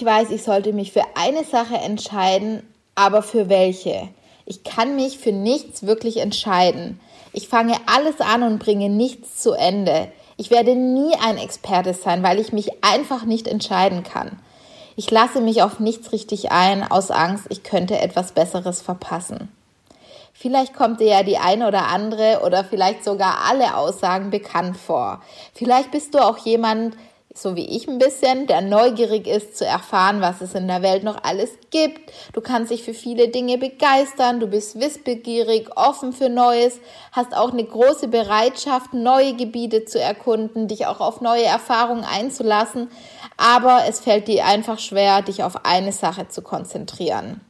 Ich weiß, ich sollte mich für eine Sache entscheiden, aber für welche? Ich kann mich für nichts wirklich entscheiden. Ich fange alles an und bringe nichts zu Ende. Ich werde nie ein Experte sein, weil ich mich einfach nicht entscheiden kann. Ich lasse mich auf nichts richtig ein, aus Angst, ich könnte etwas Besseres verpassen. Vielleicht kommt dir ja die eine oder andere oder vielleicht sogar alle Aussagen bekannt vor. Vielleicht bist du auch jemand, so wie ich ein bisschen, der neugierig ist zu erfahren, was es in der Welt noch alles gibt. Du kannst dich für viele Dinge begeistern, du bist wissbegierig, offen für Neues, hast auch eine große Bereitschaft, neue Gebiete zu erkunden, dich auch auf neue Erfahrungen einzulassen, aber es fällt dir einfach schwer, dich auf eine Sache zu konzentrieren.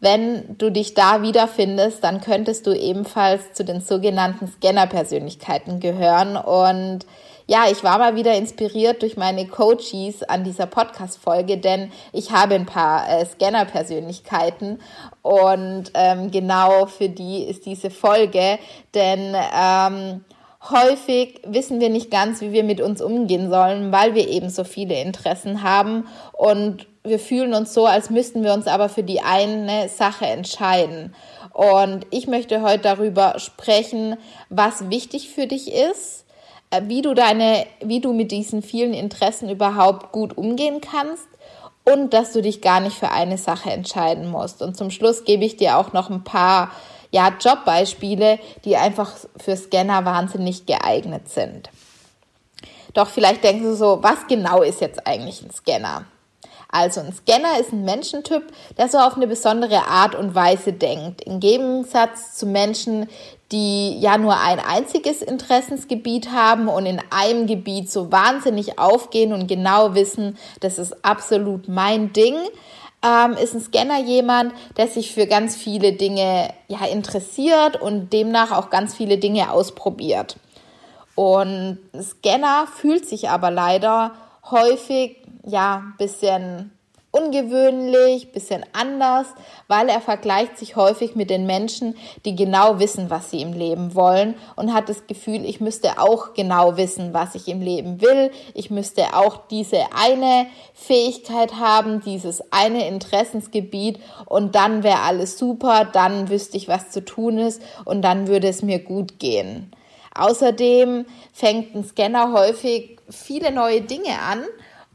Wenn du dich da wiederfindest, dann könntest du ebenfalls zu den sogenannten Scanner-Persönlichkeiten gehören und ja, ich war mal wieder inspiriert durch meine Coaches an dieser Podcast-Folge, denn ich habe ein paar äh, Scanner-Persönlichkeiten und ähm, genau für die ist diese Folge, denn ähm, häufig wissen wir nicht ganz, wie wir mit uns umgehen sollen, weil wir eben so viele Interessen haben und wir fühlen uns so, als müssten wir uns aber für die eine Sache entscheiden. Und ich möchte heute darüber sprechen, was wichtig für dich ist wie du deine, wie du mit diesen vielen Interessen überhaupt gut umgehen kannst und dass du dich gar nicht für eine Sache entscheiden musst. Und zum Schluss gebe ich dir auch noch ein paar ja, Jobbeispiele, die einfach für Scanner wahnsinnig geeignet sind. Doch vielleicht denkst du so, was genau ist jetzt eigentlich ein Scanner? Also ein Scanner ist ein Menschentyp, der so auf eine besondere Art und Weise denkt. Im Gegensatz zu Menschen, die ja nur ein einziges Interessensgebiet haben und in einem Gebiet so wahnsinnig aufgehen und genau wissen, das ist absolut mein Ding, ähm, ist ein Scanner jemand, der sich für ganz viele Dinge ja interessiert und demnach auch ganz viele Dinge ausprobiert. Und Scanner fühlt sich aber leider häufig ja bisschen ungewöhnlich, bisschen anders, weil er vergleicht sich häufig mit den Menschen, die genau wissen, was sie im Leben wollen und hat das Gefühl, ich müsste auch genau wissen, was ich im Leben will. Ich müsste auch diese eine Fähigkeit haben, dieses eine Interessensgebiet und dann wäre alles super, dann wüsste ich, was zu tun ist und dann würde es mir gut gehen. Außerdem fängt ein Scanner häufig viele neue Dinge an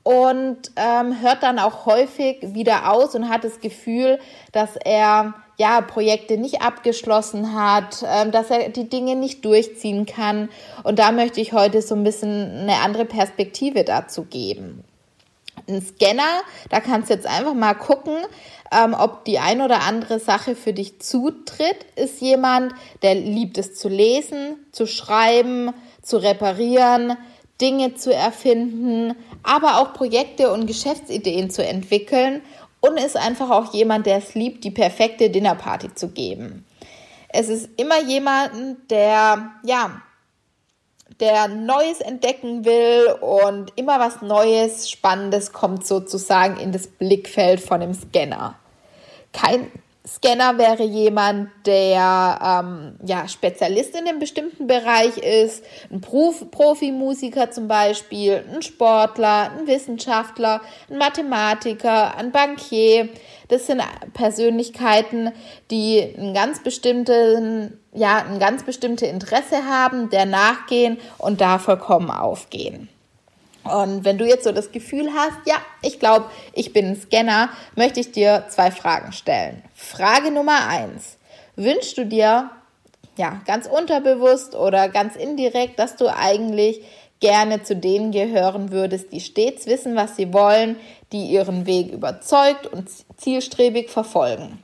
und ähm, hört dann auch häufig wieder aus und hat das Gefühl, dass er ja Projekte nicht abgeschlossen hat, ähm, dass er die Dinge nicht durchziehen kann. Und da möchte ich heute so ein bisschen eine andere Perspektive dazu geben. Ein Scanner, da kannst du jetzt einfach mal gucken, ähm, ob die ein oder andere Sache für dich zutritt, ist jemand, der liebt es zu lesen, zu schreiben, zu reparieren, Dinge zu erfinden, aber auch Projekte und Geschäftsideen zu entwickeln und ist einfach auch jemand, der es liebt, die perfekte Dinnerparty zu geben. Es ist immer jemand, der, ja, der Neues entdecken will und immer was Neues, Spannendes kommt sozusagen in das Blickfeld von dem Scanner. Kein Scanner wäre jemand, der ähm, ja, Spezialist in einem bestimmten Bereich ist, ein Prof Profimusiker zum Beispiel, ein Sportler, ein Wissenschaftler, ein Mathematiker, ein Bankier. Das sind Persönlichkeiten, die ein ganz bestimmten, ja, ein ganz bestimmte Interesse haben, der nachgehen und da vollkommen aufgehen. Und wenn du jetzt so das Gefühl hast, ja, ich glaube, ich bin ein Scanner, möchte ich dir zwei Fragen stellen. Frage Nummer eins. Wünschst du dir, ja, ganz unterbewusst oder ganz indirekt, dass du eigentlich gerne zu denen gehören würdest, die stets wissen, was sie wollen, die ihren Weg überzeugt und zielstrebig verfolgen?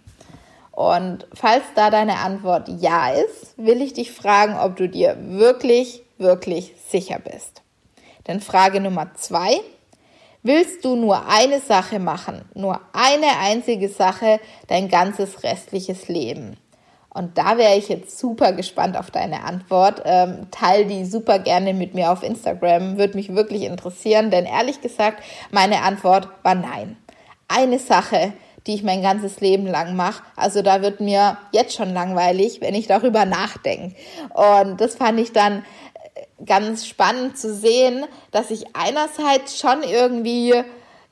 Und falls da deine Antwort ja ist, will ich dich fragen, ob du dir wirklich, wirklich sicher bist. Denn Frage Nummer zwei, willst du nur eine Sache machen, nur eine einzige Sache dein ganzes restliches Leben? Und da wäre ich jetzt super gespannt auf deine Antwort. Ähm, teil die super gerne mit mir auf Instagram. Würde mich wirklich interessieren, denn ehrlich gesagt, meine Antwort war nein. Eine Sache, die ich mein ganzes Leben lang mache. Also da wird mir jetzt schon langweilig, wenn ich darüber nachdenke. Und das fand ich dann ganz spannend zu sehen, dass ich einerseits schon irgendwie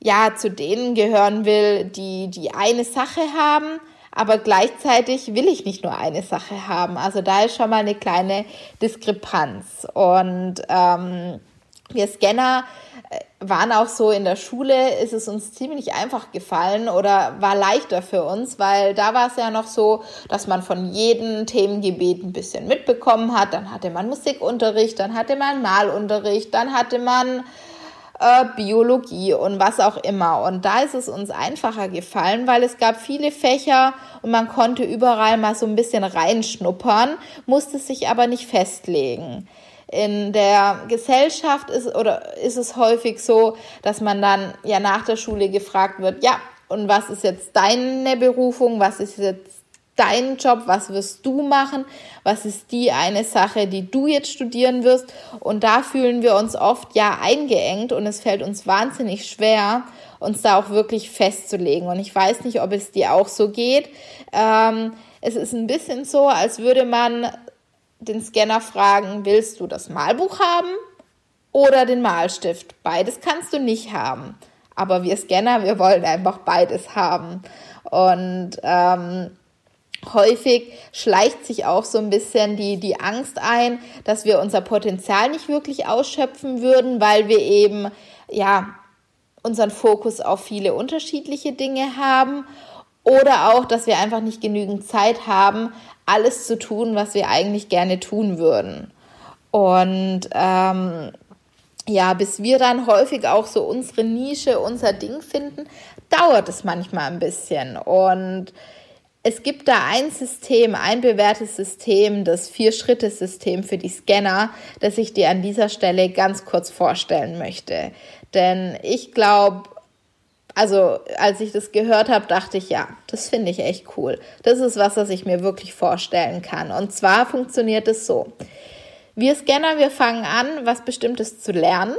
ja zu denen gehören will, die die eine Sache haben aber gleichzeitig will ich nicht nur eine Sache haben. Also da ist schon mal eine kleine Diskrepanz. Und ähm, wir Scanner äh, waren auch so in der Schule, ist es uns ziemlich einfach gefallen oder war leichter für uns, weil da war es ja noch so, dass man von jedem Themengebiet ein bisschen mitbekommen hat. Dann hatte man Musikunterricht, dann hatte man Malunterricht, dann hatte man äh, Biologie und was auch immer. Und da ist es uns einfacher gefallen, weil es gab viele Fächer und man konnte überall mal so ein bisschen reinschnuppern, musste sich aber nicht festlegen. In der Gesellschaft ist oder ist es häufig so, dass man dann ja nach der Schule gefragt wird, ja, und was ist jetzt deine Berufung, was ist jetzt dein Job, was wirst du machen, was ist die eine Sache, die du jetzt studieren wirst. Und da fühlen wir uns oft ja eingeengt und es fällt uns wahnsinnig schwer, uns da auch wirklich festzulegen. Und ich weiß nicht, ob es dir auch so geht. Ähm, es ist ein bisschen so, als würde man den Scanner fragen, willst du das Malbuch haben oder den Malstift? Beides kannst du nicht haben. Aber wir Scanner, wir wollen einfach beides haben. Und ähm, häufig schleicht sich auch so ein bisschen die, die Angst ein, dass wir unser Potenzial nicht wirklich ausschöpfen würden, weil wir eben, ja, unseren Fokus auf viele unterschiedliche Dinge haben oder auch, dass wir einfach nicht genügend Zeit haben, alles zu tun, was wir eigentlich gerne tun würden. Und ähm, ja, bis wir dann häufig auch so unsere Nische, unser Ding finden, dauert es manchmal ein bisschen. Und es gibt da ein System, ein bewährtes System, das Vier-Schritte-System für die Scanner, das ich dir an dieser Stelle ganz kurz vorstellen möchte. Denn ich glaube, also als ich das gehört habe, dachte ich, ja, das finde ich echt cool. Das ist was, was ich mir wirklich vorstellen kann. Und zwar funktioniert es so. Wir Scanner, wir fangen an, was Bestimmtes zu lernen.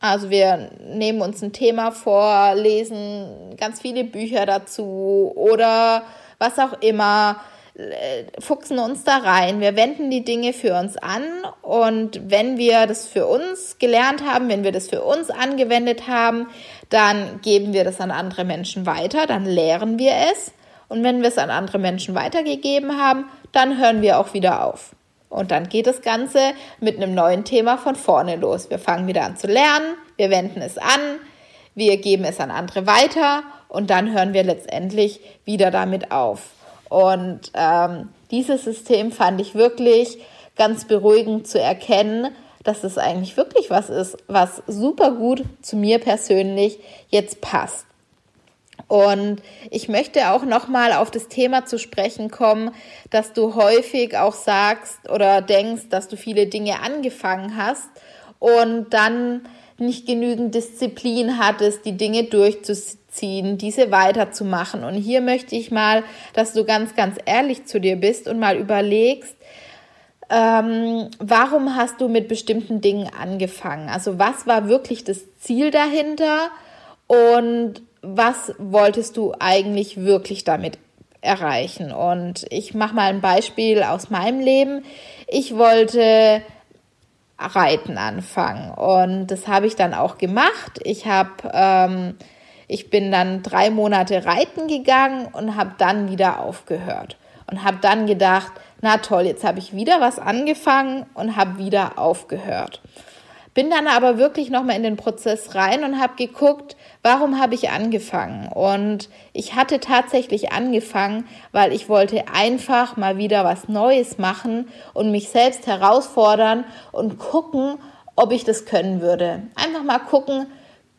Also wir nehmen uns ein Thema vor, lesen ganz viele Bücher dazu oder was auch immer, fuchsen uns da rein, wir wenden die Dinge für uns an. Und wenn wir das für uns gelernt haben, wenn wir das für uns angewendet haben, dann geben wir das an andere Menschen weiter, dann lehren wir es. Und wenn wir es an andere Menschen weitergegeben haben, dann hören wir auch wieder auf. Und dann geht das Ganze mit einem neuen Thema von vorne los. Wir fangen wieder an zu lernen, wir wenden es an, wir geben es an andere weiter. Und dann hören wir letztendlich wieder damit auf. Und ähm, dieses System fand ich wirklich ganz beruhigend zu erkennen, dass es eigentlich wirklich was ist, was super gut zu mir persönlich jetzt passt. Und ich möchte auch noch mal auf das Thema zu sprechen kommen, dass du häufig auch sagst oder denkst, dass du viele Dinge angefangen hast und dann nicht genügend Disziplin hattest, die Dinge durchzuziehen, diese weiterzumachen. Und hier möchte ich mal, dass du ganz, ganz ehrlich zu dir bist und mal überlegst, ähm, warum hast du mit bestimmten Dingen angefangen? Also was war wirklich das Ziel dahinter und was wolltest du eigentlich wirklich damit erreichen? Und ich mache mal ein Beispiel aus meinem Leben. Ich wollte Reiten anfangen. Und das habe ich dann auch gemacht. Ich habe, ähm, ich bin dann drei Monate reiten gegangen und habe dann wieder aufgehört und habe dann gedacht, na toll, jetzt habe ich wieder was angefangen und habe wieder aufgehört. Bin dann aber wirklich nochmal in den Prozess rein und habe geguckt, warum habe ich angefangen? Und ich hatte tatsächlich angefangen, weil ich wollte einfach mal wieder was Neues machen und mich selbst herausfordern und gucken, ob ich das können würde. Einfach mal gucken,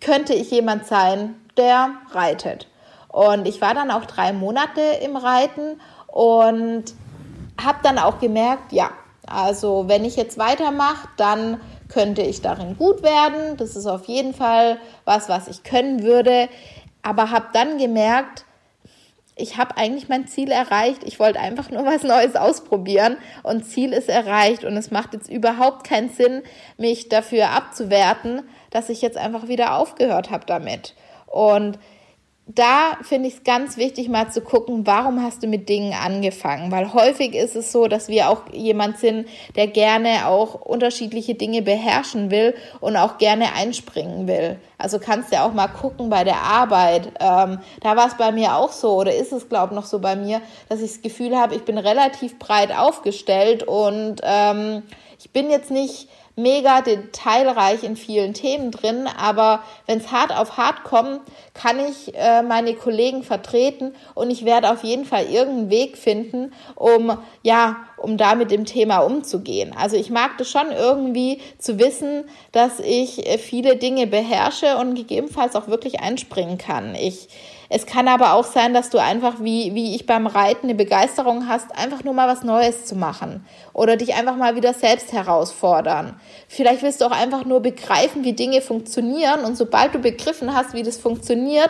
könnte ich jemand sein, der reitet. Und ich war dann auch drei Monate im Reiten und habe dann auch gemerkt, ja, also wenn ich jetzt weitermache, dann könnte ich darin gut werden. Das ist auf jeden Fall was, was ich können würde. Aber habe dann gemerkt, ich habe eigentlich mein Ziel erreicht. Ich wollte einfach nur was Neues ausprobieren und Ziel ist erreicht. Und es macht jetzt überhaupt keinen Sinn, mich dafür abzuwerten, dass ich jetzt einfach wieder aufgehört habe damit. Und da finde ich es ganz wichtig, mal zu gucken, warum hast du mit Dingen angefangen? Weil häufig ist es so, dass wir auch jemand sind, der gerne auch unterschiedliche Dinge beherrschen will und auch gerne einspringen will. Also kannst du ja auch mal gucken bei der Arbeit. Ähm, da war es bei mir auch so oder ist es, glaube ich, noch so bei mir, dass ich das Gefühl habe, ich bin relativ breit aufgestellt und ähm, ich bin jetzt nicht mega detailreich in vielen Themen drin, aber wenn es hart auf hart kommt, kann ich äh, meine Kollegen vertreten und ich werde auf jeden Fall irgendeinen Weg finden, um ja, um da mit dem Thema umzugehen. Also ich mag das schon irgendwie zu wissen, dass ich äh, viele Dinge beherrsche und gegebenenfalls auch wirklich einspringen kann. Ich es kann aber auch sein, dass du einfach, wie, wie ich beim Reiten, eine Begeisterung hast, einfach nur mal was Neues zu machen oder dich einfach mal wieder selbst herausfordern. Vielleicht willst du auch einfach nur begreifen, wie Dinge funktionieren und sobald du begriffen hast, wie das funktioniert,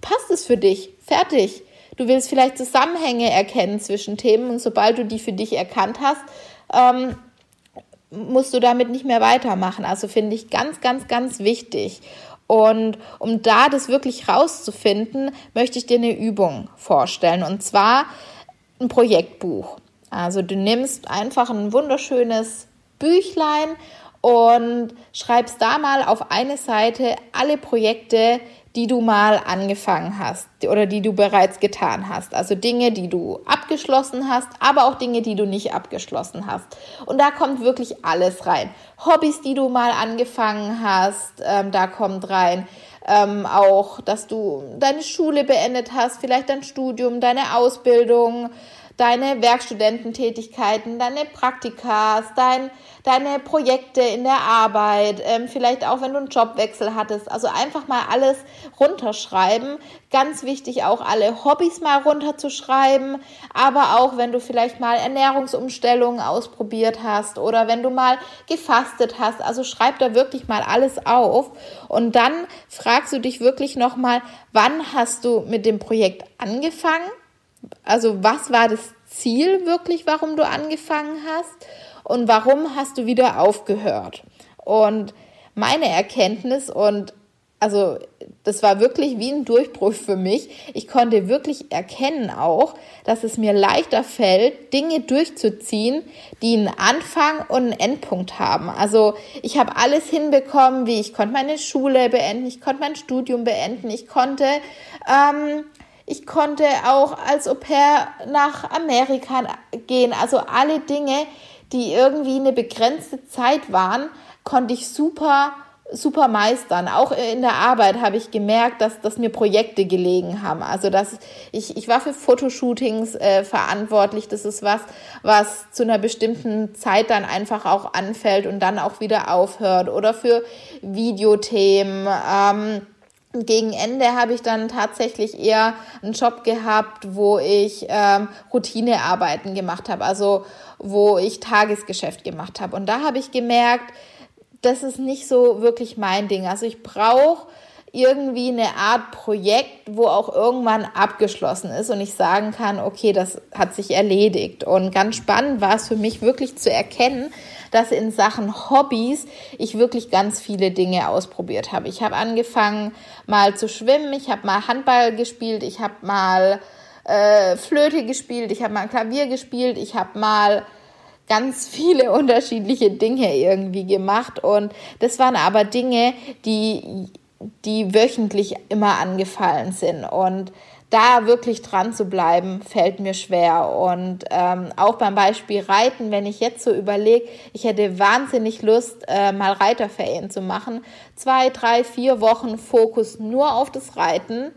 passt es für dich. Fertig. Du willst vielleicht Zusammenhänge erkennen zwischen Themen und sobald du die für dich erkannt hast, ähm, musst du damit nicht mehr weitermachen. Also finde ich ganz, ganz, ganz wichtig. Und um da das wirklich rauszufinden, möchte ich dir eine Übung vorstellen. Und zwar ein Projektbuch. Also du nimmst einfach ein wunderschönes Büchlein und schreibst da mal auf eine Seite alle Projekte, die du mal angefangen hast oder die du bereits getan hast. Also Dinge, die du abgeschlossen hast, aber auch Dinge, die du nicht abgeschlossen hast. Und da kommt wirklich alles rein. Hobbys, die du mal angefangen hast, ähm, da kommt rein. Ähm, auch, dass du deine Schule beendet hast, vielleicht dein Studium, deine Ausbildung, deine Werkstudententätigkeiten, deine Praktikas, dein, deine Projekte in der Arbeit, ähm, vielleicht auch wenn du einen Jobwechsel hattest. Also einfach mal alles runterschreiben. Ganz wichtig auch alle Hobbys mal runterzuschreiben, aber auch wenn du vielleicht mal Ernährungsumstellungen ausprobiert hast oder wenn du mal gefastet hast. Also schreib da wirklich mal alles auf und dann fragst du dich wirklich nochmal, wann hast du mit dem Projekt angefangen? Also was war das Ziel wirklich, warum du angefangen hast und warum hast du wieder aufgehört? Und meine Erkenntnis und also das war wirklich wie ein Durchbruch für mich. Ich konnte wirklich erkennen auch, dass es mir leichter fällt, Dinge durchzuziehen, die einen Anfang und einen Endpunkt haben. Also ich habe alles hinbekommen, wie ich konnte meine Schule beenden, ich konnte mein Studium beenden, ich konnte ähm, ich konnte auch als Au pair nach Amerika gehen. Also alle Dinge, die irgendwie eine begrenzte Zeit waren, konnte ich super super meistern. Auch in der Arbeit habe ich gemerkt, dass, dass mir Projekte gelegen haben. Also dass ich, ich war für Fotoshootings äh, verantwortlich. Das ist was, was zu einer bestimmten Zeit dann einfach auch anfällt und dann auch wieder aufhört. Oder für Videothemen. Ähm, gegen Ende habe ich dann tatsächlich eher einen Job gehabt, wo ich ähm, Routinearbeiten gemacht habe, also wo ich Tagesgeschäft gemacht habe. Und da habe ich gemerkt, das ist nicht so wirklich mein Ding. Also ich brauche irgendwie eine Art Projekt, wo auch irgendwann abgeschlossen ist und ich sagen kann, okay, das hat sich erledigt. Und ganz spannend war es für mich wirklich zu erkennen, dass in Sachen Hobbys ich wirklich ganz viele Dinge ausprobiert habe. Ich habe angefangen mal zu schwimmen, ich habe mal Handball gespielt, ich habe mal äh, Flöte gespielt, ich habe mal Klavier gespielt, ich habe mal ganz viele unterschiedliche Dinge irgendwie gemacht und das waren aber Dinge, die die wöchentlich immer angefallen sind und da wirklich dran zu bleiben, fällt mir schwer. Und ähm, auch beim Beispiel Reiten, wenn ich jetzt so überlege, ich hätte wahnsinnig Lust, äh, mal Reiterferien zu machen. Zwei, drei, vier Wochen Fokus nur auf das Reiten.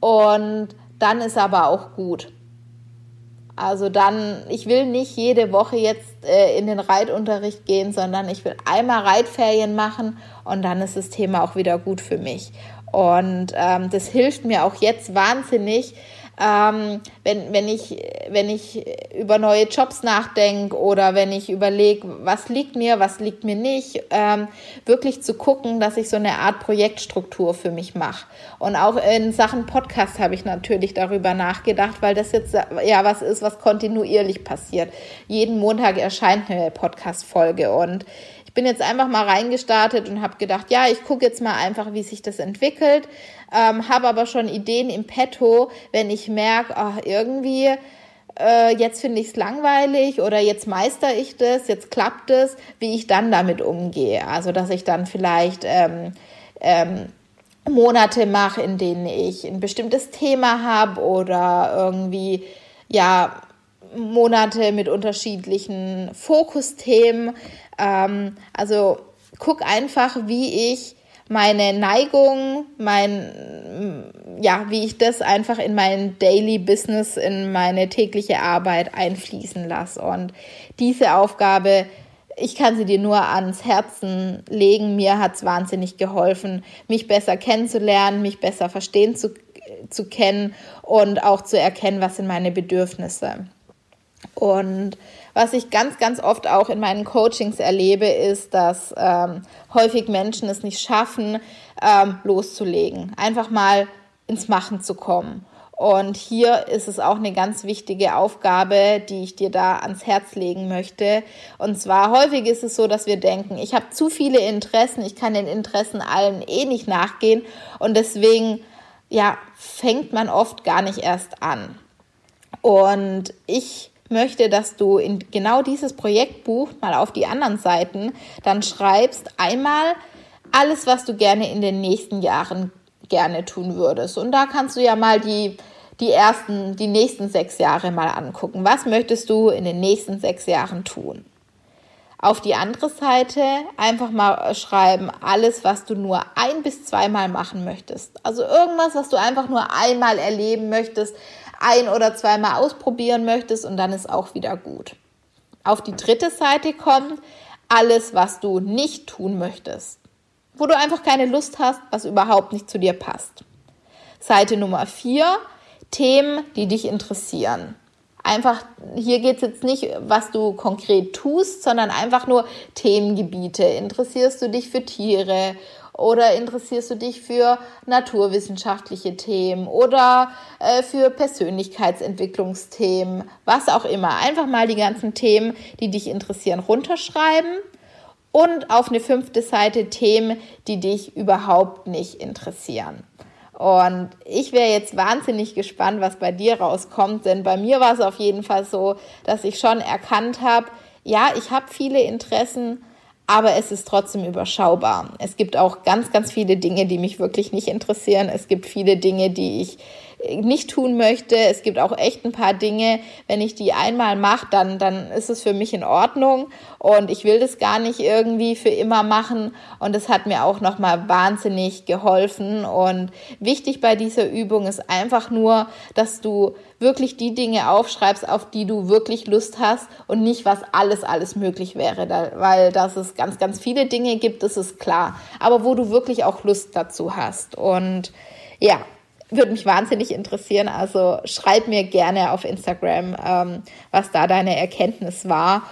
Und dann ist aber auch gut. Also dann, ich will nicht jede Woche jetzt äh, in den Reitunterricht gehen, sondern ich will einmal Reitferien machen und dann ist das Thema auch wieder gut für mich. Und ähm, das hilft mir auch jetzt wahnsinnig, ähm, wenn, wenn, ich, wenn ich über neue Jobs nachdenke oder wenn ich überlege, was liegt mir, was liegt mir nicht, ähm, wirklich zu gucken, dass ich so eine Art Projektstruktur für mich mache. Und auch in Sachen Podcast habe ich natürlich darüber nachgedacht, weil das jetzt ja was ist, was kontinuierlich passiert. Jeden Montag erscheint eine Podcast-Folge und bin jetzt einfach mal reingestartet und habe gedacht, ja, ich gucke jetzt mal einfach, wie sich das entwickelt, ähm, habe aber schon Ideen im Petto, wenn ich merke, ach, irgendwie äh, jetzt finde ich es langweilig oder jetzt meister ich das, jetzt klappt es, wie ich dann damit umgehe. Also dass ich dann vielleicht ähm, ähm, Monate mache, in denen ich ein bestimmtes Thema habe oder irgendwie ja Monate mit unterschiedlichen Fokusthemen. Ähm, also guck einfach, wie ich meine Neigung, mein, ja, wie ich das einfach in mein Daily Business, in meine tägliche Arbeit einfließen lasse. Und diese Aufgabe, ich kann sie dir nur ans Herzen legen. Mir hat es wahnsinnig geholfen, mich besser kennenzulernen, mich besser verstehen zu, zu kennen und auch zu erkennen, was sind meine Bedürfnisse. Und was ich ganz, ganz oft auch in meinen Coachings erlebe, ist, dass ähm, häufig Menschen es nicht schaffen, ähm, loszulegen, einfach mal ins Machen zu kommen. Und hier ist es auch eine ganz wichtige Aufgabe, die ich dir da ans Herz legen möchte. Und zwar häufig ist es so, dass wir denken, ich habe zu viele Interessen, ich kann den Interessen allen eh nicht nachgehen. Und deswegen, ja, fängt man oft gar nicht erst an. Und ich möchte, dass du in genau dieses Projektbuch mal auf die anderen Seiten dann schreibst, einmal alles, was du gerne in den nächsten Jahren gerne tun würdest. Und da kannst du ja mal die, die ersten, die nächsten sechs Jahre mal angucken. Was möchtest du in den nächsten sechs Jahren tun? Auf die andere Seite einfach mal schreiben, alles, was du nur ein bis zweimal machen möchtest. Also irgendwas, was du einfach nur einmal erleben möchtest, ein oder zweimal ausprobieren möchtest und dann ist auch wieder gut. Auf die dritte Seite kommt alles, was du nicht tun möchtest, wo du einfach keine Lust hast, was überhaupt nicht zu dir passt. Seite Nummer vier, Themen, die dich interessieren. Einfach, hier geht es jetzt nicht, was du konkret tust, sondern einfach nur Themengebiete. Interessierst du dich für Tiere oder interessierst du dich für naturwissenschaftliche Themen oder äh, für Persönlichkeitsentwicklungsthemen, was auch immer. Einfach mal die ganzen Themen, die dich interessieren, runterschreiben und auf eine fünfte Seite Themen, die dich überhaupt nicht interessieren. Und ich wäre jetzt wahnsinnig gespannt, was bei dir rauskommt, denn bei mir war es auf jeden Fall so, dass ich schon erkannt habe, ja, ich habe viele Interessen, aber es ist trotzdem überschaubar. Es gibt auch ganz, ganz viele Dinge, die mich wirklich nicht interessieren. Es gibt viele Dinge, die ich nicht tun möchte. Es gibt auch echt ein paar Dinge, wenn ich die einmal mache, dann, dann ist es für mich in Ordnung. Und ich will das gar nicht irgendwie für immer machen. Und es hat mir auch nochmal wahnsinnig geholfen. Und wichtig bei dieser Übung ist einfach nur, dass du wirklich die Dinge aufschreibst, auf die du wirklich Lust hast und nicht, was alles, alles möglich wäre, weil dass es ganz, ganz viele Dinge gibt, das ist klar, aber wo du wirklich auch Lust dazu hast. Und ja, würde mich wahnsinnig interessieren. Also schreib mir gerne auf Instagram, ähm, was da deine Erkenntnis war.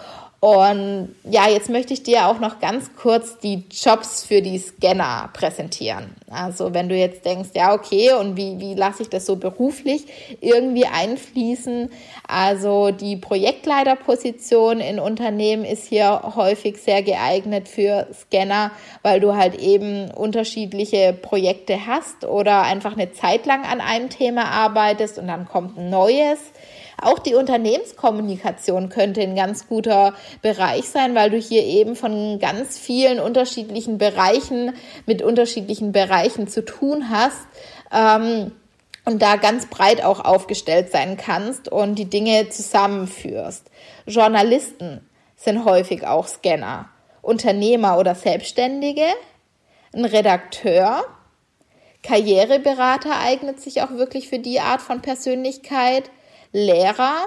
Und ja, jetzt möchte ich dir auch noch ganz kurz die Jobs für die Scanner präsentieren. Also wenn du jetzt denkst, ja, okay, und wie, wie lasse ich das so beruflich irgendwie einfließen? Also die Projektleiterposition in Unternehmen ist hier häufig sehr geeignet für Scanner, weil du halt eben unterschiedliche Projekte hast oder einfach eine Zeit lang an einem Thema arbeitest und dann kommt ein neues. Auch die Unternehmenskommunikation könnte ein ganz guter Bereich sein, weil du hier eben von ganz vielen unterschiedlichen Bereichen mit unterschiedlichen Bereichen zu tun hast. Ähm, und da ganz breit auch aufgestellt sein kannst und die Dinge zusammenführst. Journalisten sind häufig auch Scanner. Unternehmer oder Selbstständige, ein Redakteur, Karriereberater eignet sich auch wirklich für die Art von Persönlichkeit, Lehrer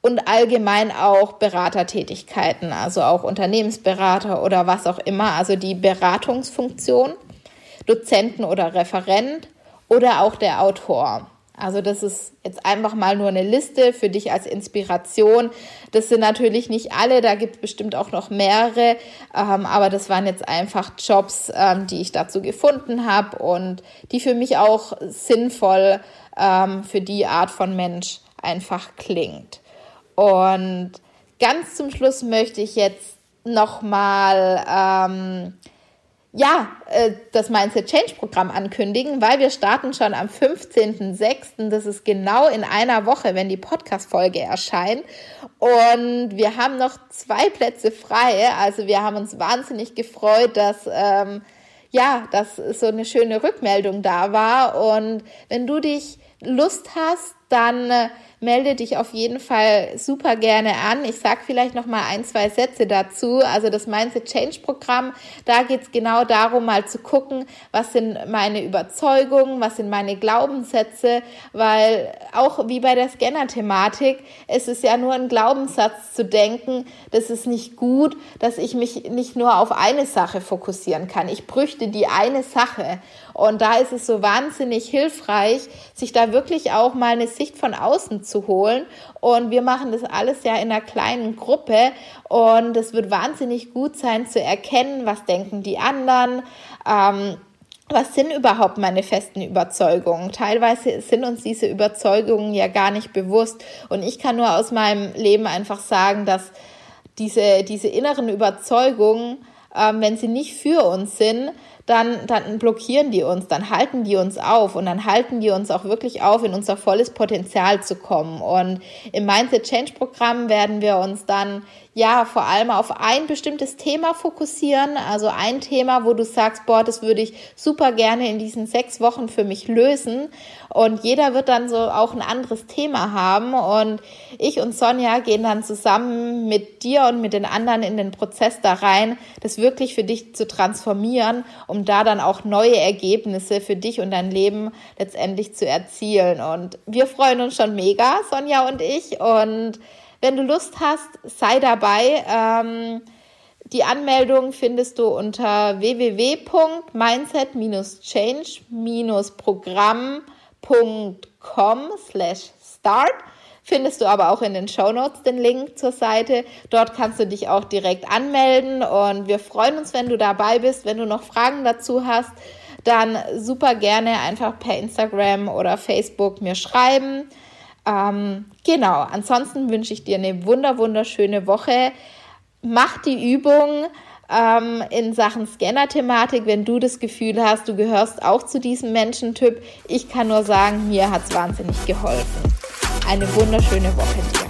und allgemein auch Beratertätigkeiten, also auch Unternehmensberater oder was auch immer, also die Beratungsfunktion, Dozenten oder Referent oder auch der Autor. Also das ist jetzt einfach mal nur eine Liste für dich als Inspiration. Das sind natürlich nicht alle, da gibt es bestimmt auch noch mehrere, ähm, aber das waren jetzt einfach Jobs, ähm, die ich dazu gefunden habe und die für mich auch sinnvoll ähm, für die Art von Mensch einfach klingt. Und ganz zum Schluss möchte ich jetzt nochmal ähm, ja, äh, das Mindset Change Programm ankündigen, weil wir starten schon am 15.06. Das ist genau in einer Woche, wenn die Podcast-Folge erscheint. Und wir haben noch zwei Plätze frei. Also wir haben uns wahnsinnig gefreut, dass, ähm, ja, dass so eine schöne Rückmeldung da war. Und wenn du dich Lust hast, dann äh, melde dich auf jeden Fall super gerne an. Ich sage vielleicht noch mal ein, zwei Sätze dazu. Also das Mindset Change Programm, da geht es genau darum, mal zu gucken, was sind meine Überzeugungen, was sind meine Glaubenssätze, weil auch wie bei der Scanner-Thematik, es ist ja nur ein Glaubenssatz zu denken, das ist nicht gut, dass ich mich nicht nur auf eine Sache fokussieren kann. Ich brüchte die eine Sache. Und da ist es so wahnsinnig hilfreich, sich da wirklich auch mal eine Sicht von außen zu holen. Und wir machen das alles ja in einer kleinen Gruppe. Und es wird wahnsinnig gut sein zu erkennen, was denken die anderen. Ähm, was sind überhaupt meine festen Überzeugungen? Teilweise sind uns diese Überzeugungen ja gar nicht bewusst. Und ich kann nur aus meinem Leben einfach sagen, dass diese, diese inneren Überzeugungen, ähm, wenn sie nicht für uns sind, dann, dann blockieren die uns, dann halten die uns auf und dann halten die uns auch wirklich auf, in unser volles Potenzial zu kommen. Und im Mindset Change Programm werden wir uns dann ja vor allem auf ein bestimmtes Thema fokussieren. Also ein Thema, wo du sagst, boah, das würde ich super gerne in diesen sechs Wochen für mich lösen. Und jeder wird dann so auch ein anderes Thema haben. Und ich und Sonja gehen dann zusammen mit dir und mit den anderen in den Prozess da rein, das wirklich für dich zu transformieren, um da dann auch neue Ergebnisse für dich und dein Leben letztendlich zu erzielen. Und wir freuen uns schon mega, Sonja und ich. Und wenn du Lust hast, sei dabei. Ähm, die Anmeldung findest du unter www.mindset-change-programm.com slash start. Findest du aber auch in den Show Notes den Link zur Seite. Dort kannst du dich auch direkt anmelden und wir freuen uns, wenn du dabei bist. Wenn du noch Fragen dazu hast, dann super gerne einfach per Instagram oder Facebook mir schreiben. Ähm, genau, ansonsten wünsche ich dir eine wunder, wunderschöne Woche. Mach die Übung ähm, in Sachen Scanner-Thematik, wenn du das Gefühl hast, du gehörst auch zu diesem Menschentyp. Ich kann nur sagen, mir hat es wahnsinnig geholfen. Eine wunderschöne Woche dir.